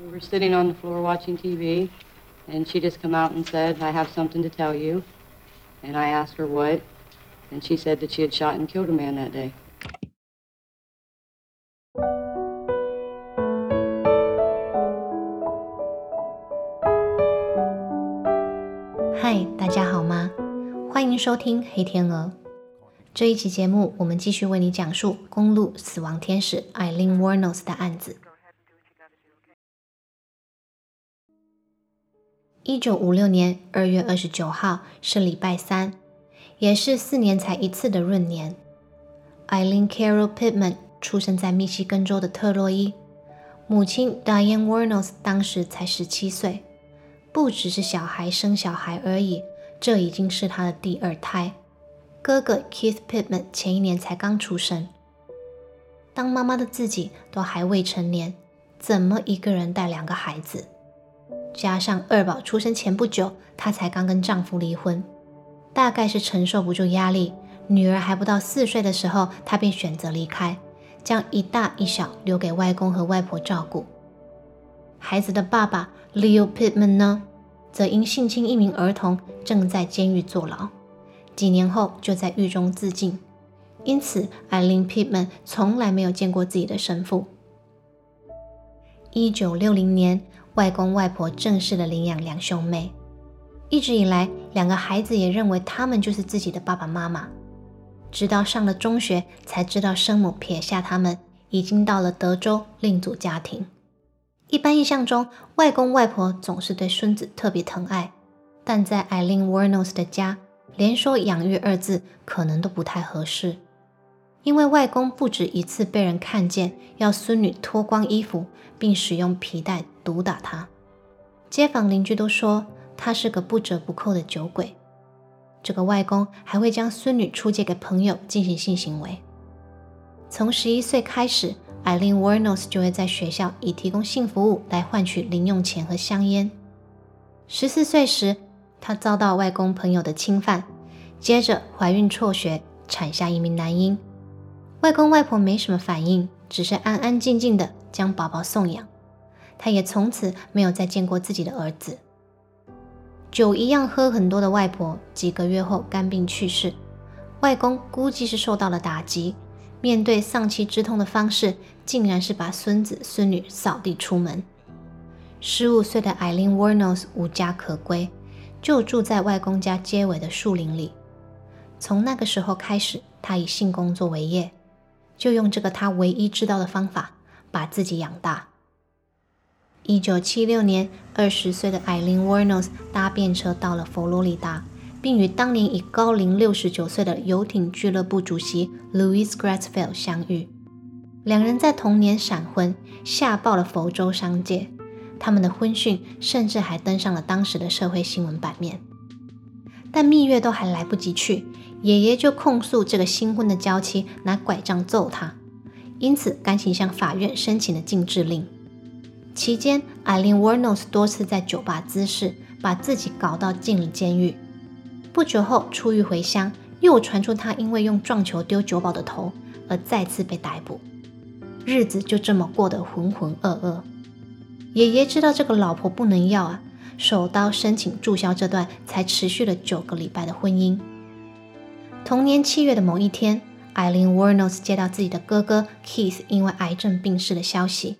We were sitting on the floor watching TV, and she just come out and said, I have something to tell you. And I asked her what, and she said that she had shot and killed a man that day. 嗨，大家好吗？欢迎收听《黑天鹅》这一期节目，我们继续为你讲述公路死亡天使 Eileen Warnos 的案子。 一九五六年二月二十九号是礼拜三，也是四年才一次的闰年。Eileen Carol Pittman 出生在密西根州的特洛伊，母亲 Diane Warnos 当时才十七岁，不只是小孩生小孩而已，这已经是她的第二胎。哥哥 Keith Pittman 前一年才刚出生。当妈妈的自己都还未成年，怎么一个人带两个孩子？加上二宝出生前不久，她才刚跟丈夫离婚，大概是承受不住压力。女儿还不到四岁的时候，她便选择离开，将一大一小留给外公和外婆照顾。孩子的爸爸 Leo Pittman 呢，则因性侵一名儿童，正在监狱坐牢，几年后就在狱中自尽。因此，Eileen Pittman 从来没有见过自己的生父。一九六零年。外公外婆正式的领养两兄妹，一直以来，两个孩子也认为他们就是自己的爸爸妈妈。直到上了中学，才知道生母撇下他们，已经到了德州另组家庭。一般印象中，外公外婆总是对孙子特别疼爱，但在 Eileen Warnos 的家，连说养育二字可能都不太合适。因为外公不止一次被人看见要孙女脱光衣服，并使用皮带毒打她，街坊邻居都说他是个不折不扣的酒鬼。这个外公还会将孙女出借给朋友进行性行为。从十一岁开始，Eileen Warnos 就会在学校以提供性服务来换取零用钱和香烟。十四岁时，她遭到外公朋友的侵犯，接着怀孕辍学，产下一名男婴。外公外婆没什么反应，只是安安静静的将宝宝送养。他也从此没有再见过自己的儿子。酒一样喝很多的外婆，几个月后肝病去世。外公估计是受到了打击，面对丧妻之痛的方式，竟然是把孙子孙女扫地出门。十五岁的 Eileen Warnos 无家可归，就住在外公家街尾的树林里。从那个时候开始，他以性工作为业。就用这个他唯一知道的方法把自己养大。一九七六年，二十岁的 Eileen Warnos 搭便车到了佛罗里达，并与当年已高龄六十九岁的游艇俱乐部主席 Louis Gratzfeld 相遇。两人在同年闪婚，吓爆了佛州商界。他们的婚讯甚至还登上了当时的社会新闻版面。但蜜月都还来不及去。爷爷就控诉这个新婚的娇妻拿拐杖揍他，因此赶紧向法院申请了禁制令。期间艾琳·沃诺斯多次在酒吧滋事，把自己搞到进了监狱。不久后出狱回乡，又传出他因为用撞球丢酒保的头而再次被逮捕。日子就这么过得浑浑噩噩。爷爷知道这个老婆不能要啊，手刀申请注销这段才持续了九个礼拜的婚姻。同年七月的某一天，Eileen Warnos 接到自己的哥哥 Keith 因为癌症病逝的消息。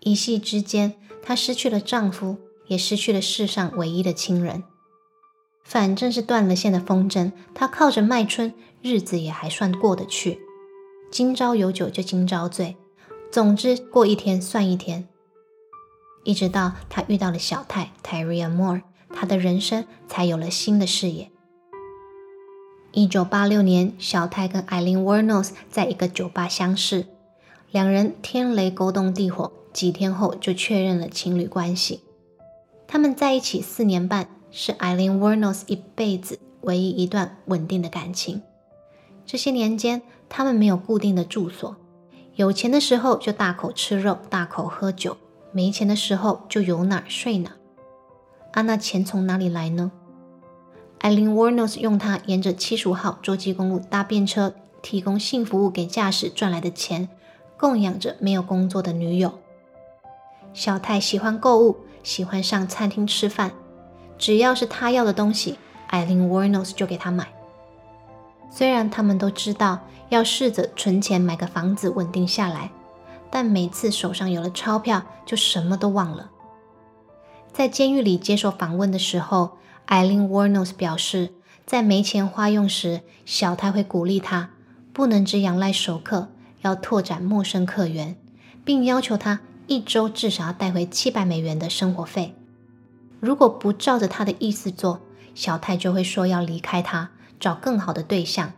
一夕之间，她失去了丈夫，也失去了世上唯一的亲人。反正是断了线的风筝，她靠着卖春，日子也还算过得去。今朝有酒就今朝醉，总之过一天算一天。一直到她遇到了小泰 Tyria Moore，她的人生才有了新的视野。一九八六年，小泰跟 Eileen Warnos 在一个酒吧相识，两人天雷勾动地火，几天后就确认了情侣关系。他们在一起四年半，是 Eileen Warnos 一辈子唯一一段稳定的感情。这些年间，他们没有固定的住所，有钱的时候就大口吃肉、大口喝酒，没钱的时候就有哪儿睡哪。啊，那钱从哪里来呢？Eileen Warnos 用它沿着七十五号洲际公路搭便车提供性服务给驾驶赚来的钱，供养着没有工作的女友。小泰喜欢购物，喜欢上餐厅吃饭，只要是他要的东西，艾琳 Warnos 就给他买。虽然他们都知道要试着存钱买个房子稳定下来，但每次手上有了钞票，就什么都忘了。在监狱里接受访问的时候，艾琳 Warnos 表示，在没钱花用时，小泰会鼓励他不能只仰赖熟客，要拓展陌生客源，并要求他一周至少要带回七百美元的生活费。如果不照着他的意思做，小泰就会说要离开他。找更好的对象，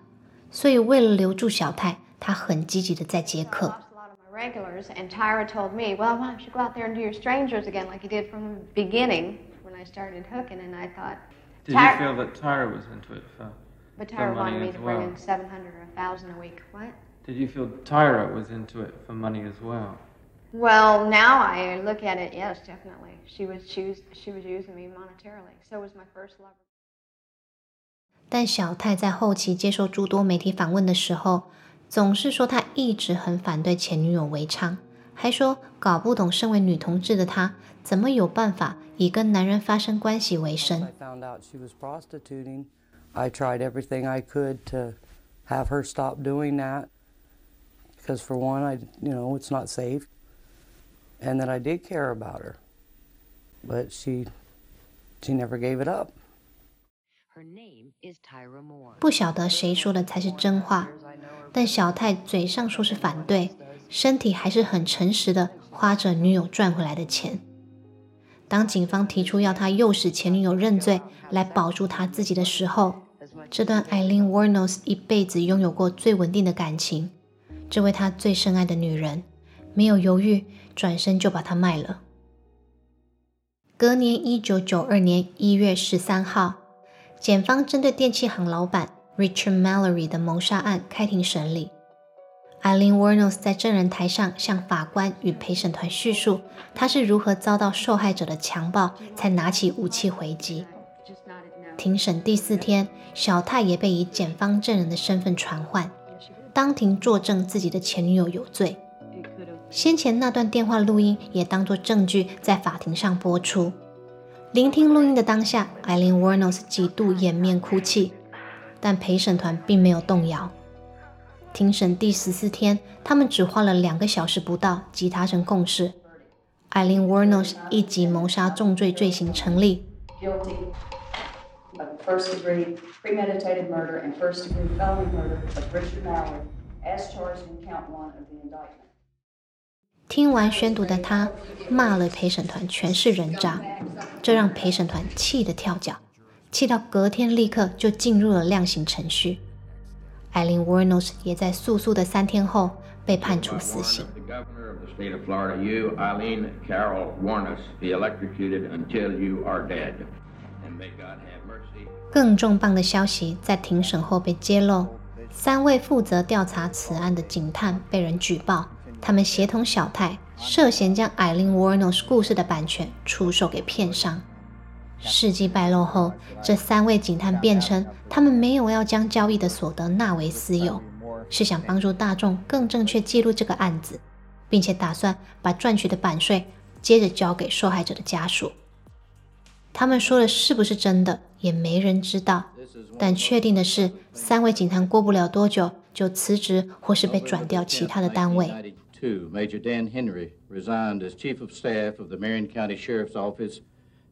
所以为了留住小泰，他很积极的在接客。regulars and Tyra told me, well, why don't you go out there and do your strangers again like you did from the beginning I started hooking? And I thought, Did you feel that Tyra was into it for, but for Tyra money wanted me as to bring well? in 700 or 1,000 a week. What? Did you feel Tyra was into it for money as well? Well, now I look at it, yes, definitely. She was, she was, she was using me monetarily. So was my first lover. 但小泰在后期接受诸多媒体访问的时候，总是说他一直很反对前女友违昌， 还说搞不懂身为女同志的她怎么有办法以跟男人发生关系为生。I found out she was prostituting. I tried everything I could to have her stop doing that because for one, I you know it's not safe, and that I did care about her, but she she never gave it up. Her name is Tyra Moore. 不晓得谁说的才是真话，但小泰嘴上说是反对，身体还是很诚实的花着女友赚回来的钱。当警方提出要他诱使前女友认罪来保住他自己的时候，这段艾琳 Warnos 一辈子拥有过最稳定的感情，这位他最深爱的女人，没有犹豫，转身就把他卖了。隔年，一九九二年一月十三号，检方针对电器行老板 Richard Mallory 的谋杀案开庭审理。Eileen Warnos 在证人台上向法官与陪审团叙述，她是如何遭到受害者的强暴，才拿起武器回击。庭审第四天，小泰也被以检方证人的身份传唤，当庭作证自己的前女友有罪。先前那段电话录音也当作证据在法庭上播出。聆听录音的当下，Eileen Warnos 几度掩面哭泣，但陪审团并没有动摇。庭审第十四天他们只花了两个小时不到即达成共识。Eileen warno's 一级谋杀重罪罪行成立。听完宣读的他骂了陪审团全是人渣。这让陪审团气得跳脚气到隔天立刻就进入了量刑程序。艾琳 Warnos 也在诉讼的三天后被判处死刑。Eileen. 更重磅的消息在庭审后被揭露，三位负责调查此案的警探被人举报，他们协同小泰涉嫌将艾琳 Warnos 故事的版权出售给片商。事迹败露后，这三位警探辩称，他们没有要将交易的所得纳为私有，是想帮助大众更正确记录这个案子，并且打算把赚取的版税接着交给受害者的家属。他们说的是不是真的，也没人知道。但确定的是，三位警探过不了多久就辞职，或是被转调其他的单位。1992, Major Dan Henry resigned as Chief of Staff of the Marion County Sheriff's Office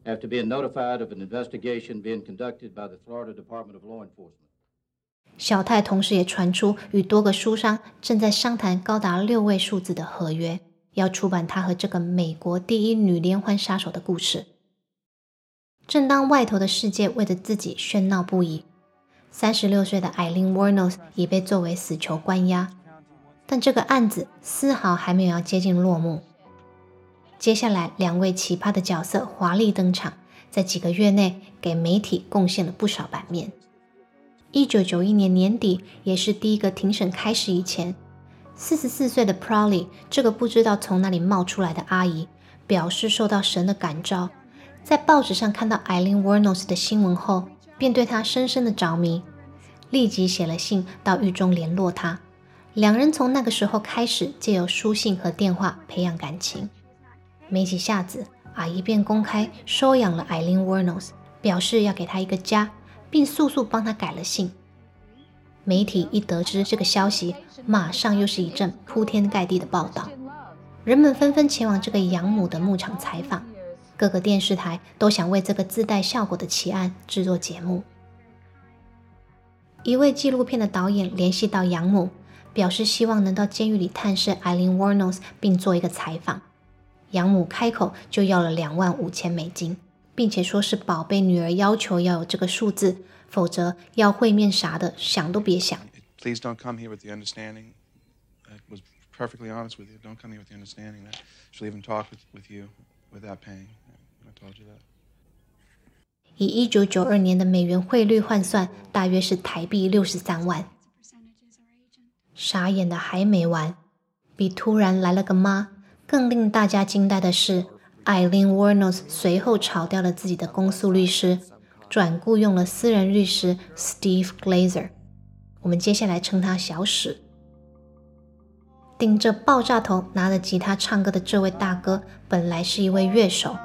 after being notified of an investigation being conducted by the Florida Department of Law Enforcement. 小泰同时也传出与多个书商正在商谈高达六位数字的合约，要出版他和这个美国第一女连环杀手的故事。正当外头的世界为着自己喧闹不已，三十六岁的艾琳 Warnos 已被作为死囚关押，但这个案子丝毫还没有要接近落幕。接下来，两位奇葩的角色华丽登场，在几个月内给媒体贡献了不少版面。一九九一年年底，也是第一个庭审开始以前，四十四岁的 Prolly 这个不知道从哪里冒出来的阿姨，表示受到神的感召，在报纸上看到 Eileen Warnos 的新闻后，便对她深深的着迷，立即写了信到狱中联络她。两人从那个时候开始，借由书信和电话培养感情。没几下子，阿姨便公开收养了 Eileen Wuornos，表示要给她一个家，并速速帮她改了姓。媒体一得知这个消息，马上又是一阵铺天盖地的报道，人们纷纷前往这个养母的牧场采访，各个电视台都想为这个自带效果的奇案制作节目。一位纪录片的导演联系到养母，表示希望能到监狱里探视 Eileen Wuornos，并做一个采访。养母开口就要了两万五千美金，并且说是宝贝女儿要求要有这个数字。否则要会面啥的，想都别想。Please don't come here with the understanding. I was perfectly honest with you. Don't come here with the understanding that she'll even talk with, with you without paying. I told you that. 以一九九二年的美元汇率换算，大约是台币六十三万。傻眼的还没完，比突然来了个妈更令大家惊呆的是，，Eileen Warnos 随后炒掉了自己的公诉律师。转雇用了私人律师 Steve Glazer，我们接下来称他小史。顶着爆炸头拿着吉他唱歌的这位大哥，本来是一位乐手，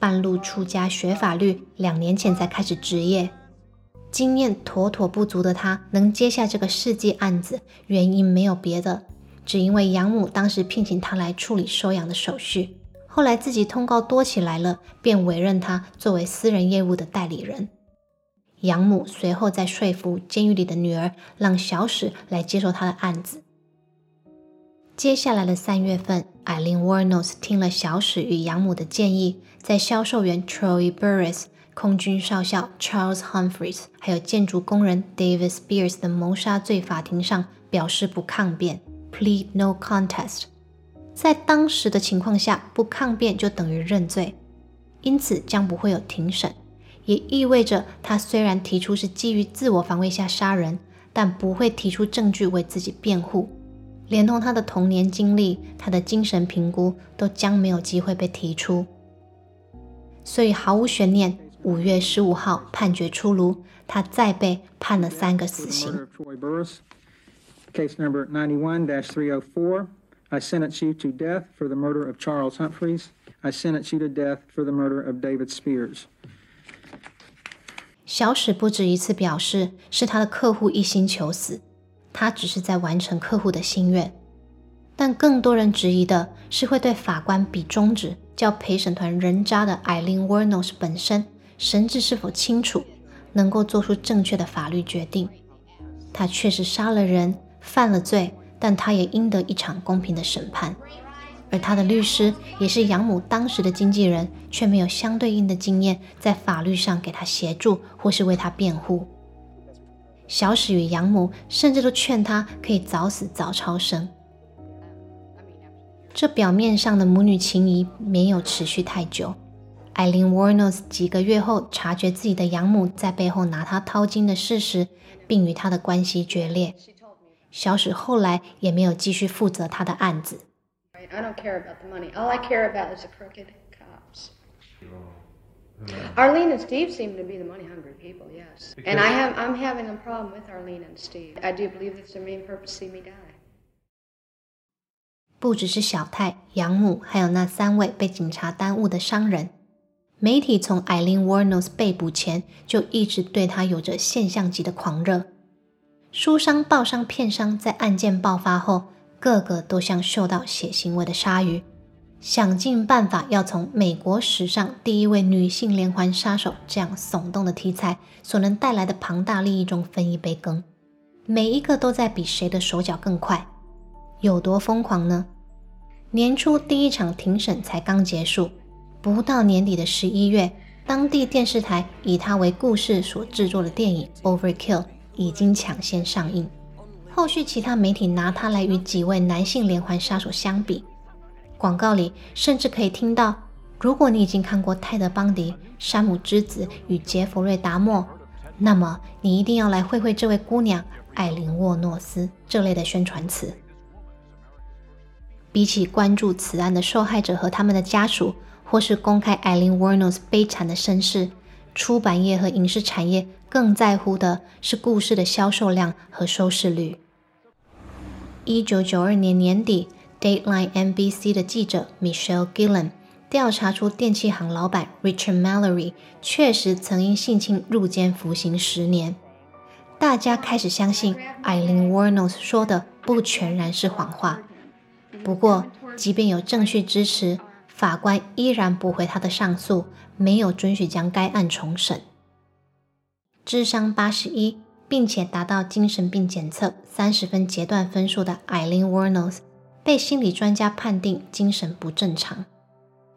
半路出家学法律，两年前才开始执业，经验妥妥不足的他，能接下这个世纪案子，原因没有别的，只因为养母当时聘请他来处理收养的手续。后来自己通告多起来了，便委任他作为私人业务的代理人。养母随后再说服监狱里的女儿，让小史来接受他的案子。接下来的三月份，艾琳·沃诺斯听了小史与养母的建议，在销售员 Troy Burris、空军少校 Charles Humphreys 还有建筑工人 David Spears 的谋杀罪法庭上表示不抗辩 （plead no contest）。在当时的情况下，不抗辩就等于认罪，因此将不会有庭审，也意味着他虽然提出是基于自我防卫下杀人，但不会提出证据为自己辩护，连同他的童年经历、他的精神评估都将没有机会被提出。所以毫无悬念，五月十五号判决出炉，他再被判了三个死刑。Case number ninety one three four i sentence you to death for the murder of Charles Humphreys. I sentence you to death for the murder of David Spears. 小史不止一次表示是他的客户一心求死，他只是在完成客户的心愿。但更多人质疑的是会对法官比中指，叫陪审团人渣的 Eileen Wuornos 本身神智是否清楚，能够做出正确的法律决定。他确实杀了人，犯了罪。但他也应得一场公平的审判，而他的律师也是养母当时的经纪人，却没有相对应的经验在法律上给他协助或是为他辩护。小史与养母甚至都劝他可以早死早超生。这表面上的母女情谊没有持续太久。艾琳·沃诺斯几个月后察觉自己的养母在背后拿他掏金的事实，并与他的关系决裂。小史后来也没有继续负责他的案子。I don't care about the money. All I care about is the crooked cops. Arlene and Steve seem to be the money-hungry people, yes. And I have, I'm having a problem with Arlene and Steve. I do believe that's their main purpose, see me die. 不只是小泰、养母，还有那三位被警察耽误的商人。媒体从 Eileen Wuornos 被捕前就一直对他有着现象级的狂热。书商、报商、片商在案件爆发后，个个都像嗅到血腥味的鲨鱼，想尽办法要从美国史上第一位女性连环杀手这样耸动的题材所能带来的庞大利益中分一杯羹。每一个都在比谁的手脚更快，有多疯狂呢？年初第一场庭审才刚结束，不到年底的十一月，当地电视台以它为故事所制作的电影《Overkill》。已经抢先上映，后续其他媒体拿它来与几位男性连环杀手相比，广告里甚至可以听到：如果你已经看过泰德·邦迪、山姆之子与杰弗瑞·达莫，那么你一定要来会会这位姑娘艾琳·沃诺斯这类的宣传词。比起关注此案的受害者和他们的家属，或是公开艾琳·沃诺斯悲惨的身世。出版业和影视产业更在乎的是故事的销售量和收视率。一九九二年年底，Dateline NBC 的记者 Michelle Gillen 调查出电器行老板 Richard Mallory 确实曾因性侵入监服刑十年。大家开始相信 Eileen Warnos 说的不全然是谎话。不过，即便有证据支持，法官依然驳回他的上诉，没有准许将该案重审。智商八十一，并且达到精神病检测三十分阶段分数的 Eileen Warnos，被心理专家判定精神不正常。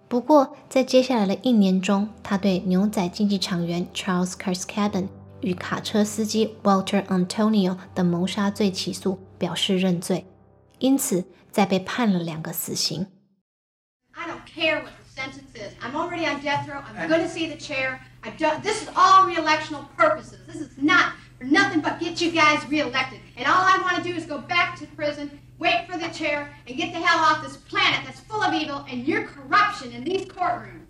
不过，在接下来的一年中，他对牛仔竞技场员 Charles Carskadden 与卡车司机 Walter Antonio 的谋杀罪起诉表示认罪，因此再被判了两个死刑。I don't care what the sentence is. I'm already on death row. I'm going to see the chair. I've done. This is all re-electional purposes. This is not for nothing but get you guys reelected. And all I want to do is go back to prison, wait for the chair, and get the hell off this planet that's full of evil and your corruption in these courtrooms.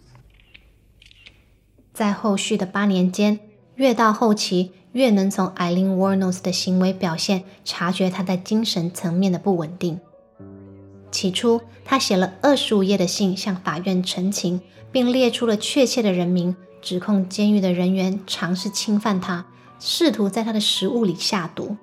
在后续的八年间，越到后期，越能从 Eileen Warnos 的行为表现察觉她在精神层面的不稳定。 起初，他写了二十五页的信向法院陈情，并列出了确切的人名，指控监狱的人员尝试侵犯他，试图在他的食物里下毒。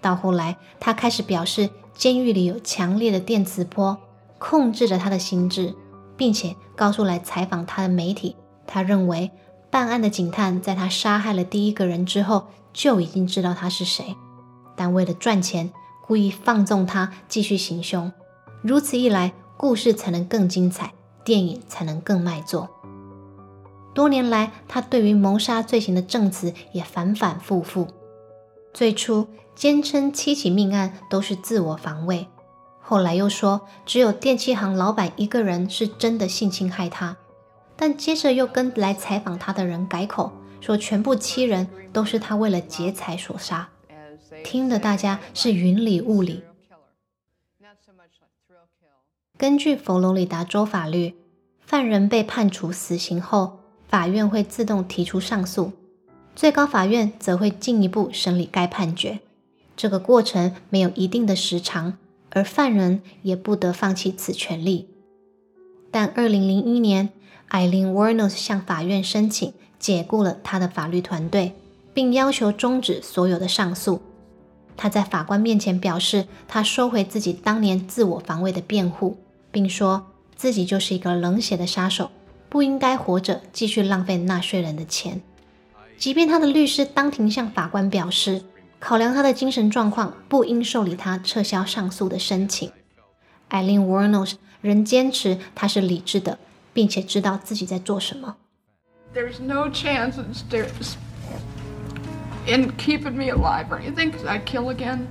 到后来，他开始表示监狱里有强烈的电磁波控制着他的心智，并且告诉来采访他的媒体，他认为办案的警探在他杀害了第一个人之后就已经知道他是谁，但为了赚钱，故意放纵他继续行凶。如此一来，故事才能更精彩，电影才能更卖座。多年来，他对于谋杀罪行的证词也反反复复。最初坚称七起命案都是自我防卫，后来又说只有电器行老板一个人是真的性侵害他，但接着又跟来采访他的人改口，说全部七人都是他为了劫财所杀，听得大家是云里雾里。根据佛罗里达州法律，犯人被判处死刑后，法院会自动提出上诉，最高法院则会进一步审理该判决。这个过程没有一定的时长，而犯人也不得放弃此权利。但2001年，Eileen Warnos 向法院申请解雇了他的法律团队，并要求终止所有的上诉。他在法官面前表示，他收回自己当年自我防卫的辩护。并说自己就是一个冷血的杀手，不应该活着继续浪费纳税人的钱。即便他的律师当庭向法官表示，考量他的精神状况，不应受理他撤销上诉的申请。Eileen Warnos 仍坚持他是理智的，并且知道自己在做什么。There's no chance in keeping me alive or anything because I kill again.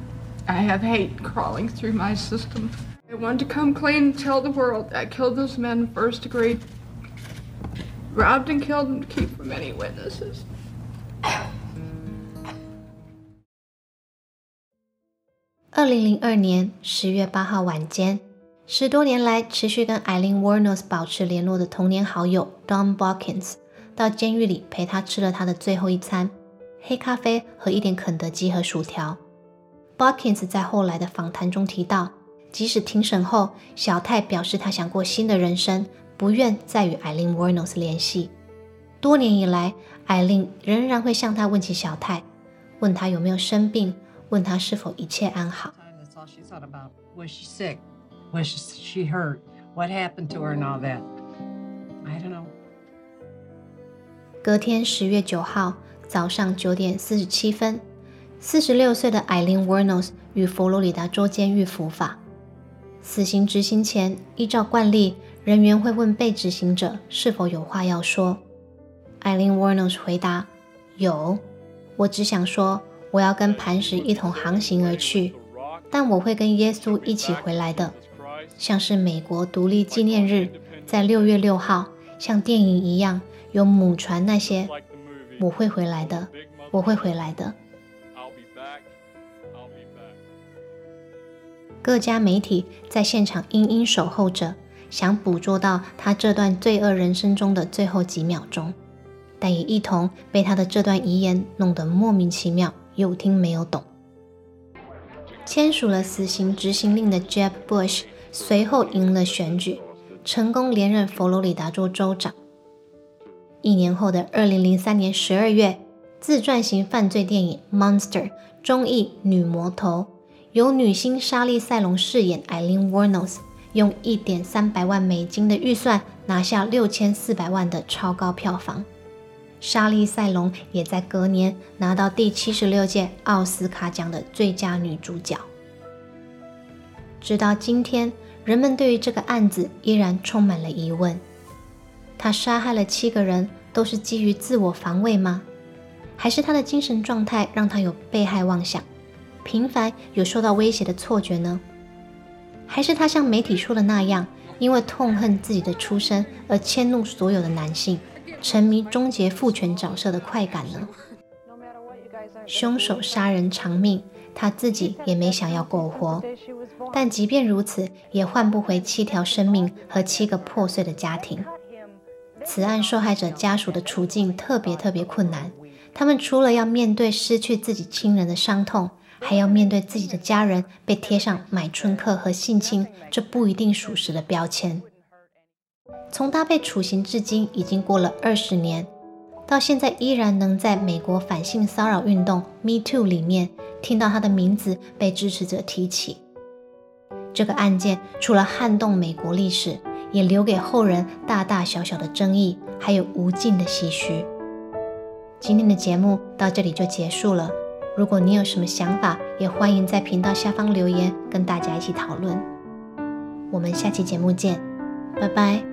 I have hate crawling through my system. I want to come clean and tell the world that killed those men first degree. Robbed and killed them keep from any witnesses. 二零零二年十月八号晚间，十多年来持续跟 Eileen Warnos 保持联络的童年好友 Don Balkins 到监狱里陪他吃了他的最后一餐——黑咖啡和一点肯德基和薯条。Balkins 在后来的访谈中提到。即使庭审后，小泰表示他想过新的人生，不愿再与艾琳· n o 斯联系。多年以来，艾琳仍然会向他问起小泰，问他有没有生病，问他是否一切安好。隔天十月九号早上九点四十七分，四十六岁的艾琳·沃诺斯与佛罗里达州监狱伏法。死刑执行前，依照惯例，人员会问被执行者是否有话要说。艾琳·沃诺斯回答：“有，我只想说，我要跟磐石一同航行而去，但我会跟耶稣一起回来的，像是美国独立纪念日在六月六号，像电影一样有母船那些，我会回来的，我会回来的。”各家媒体在现场殷殷守候着，想捕捉到他这段罪恶人生中的最后几秒钟，但也一同被他的这段遗言弄得莫名其妙，有听没有懂。签署了死刑执行令的 Jeb Bush 随后赢了选举，成功连任佛罗里达州州长。一年后的二零零三年十二月，自传型犯罪电影《Monster》中译《女魔头》，由女星莎莉·赛隆饰演 Eileen Warnos，用一点三百万美金的预算拿下六千四百万的超高票房。莎莉·赛隆也在隔年拿到第七十六届奥斯卡奖的最佳女主角。直到今天，人们对于这个案子依然充满了疑问。他杀害了七个人，都是基于自我防卫吗？还是他的精神状态让他有被害妄想，频繁有受到威胁的错觉呢？还是他像媒体说的那样，因为痛恨自己的出身而迁怒所有的男性？沉迷终结父权角色的快感呢？凶手杀人偿命，他自己也没想要苟活。但即便如此，也换不回七条生命和七个破碎的家庭。此案受害者家属的处境特别特别困难，他们除了要面对失去自己亲人的伤痛，还要面对自己的家人被贴上买春客和性侵这不一定属实的标签。从他被处刑至今，已经过了二十年，到现在依然能在美国反性骚扰运动 Me Too 里面听到他的名字被支持者提起。这个案件除了撼动美国历史，也留给后人大大小小的争议，还有无尽的唏嘘。今天的节目到这里就结束了。如果你有什么想法，也欢迎在频道下方留言，跟大家一起讨论。我们下期节目见，拜拜。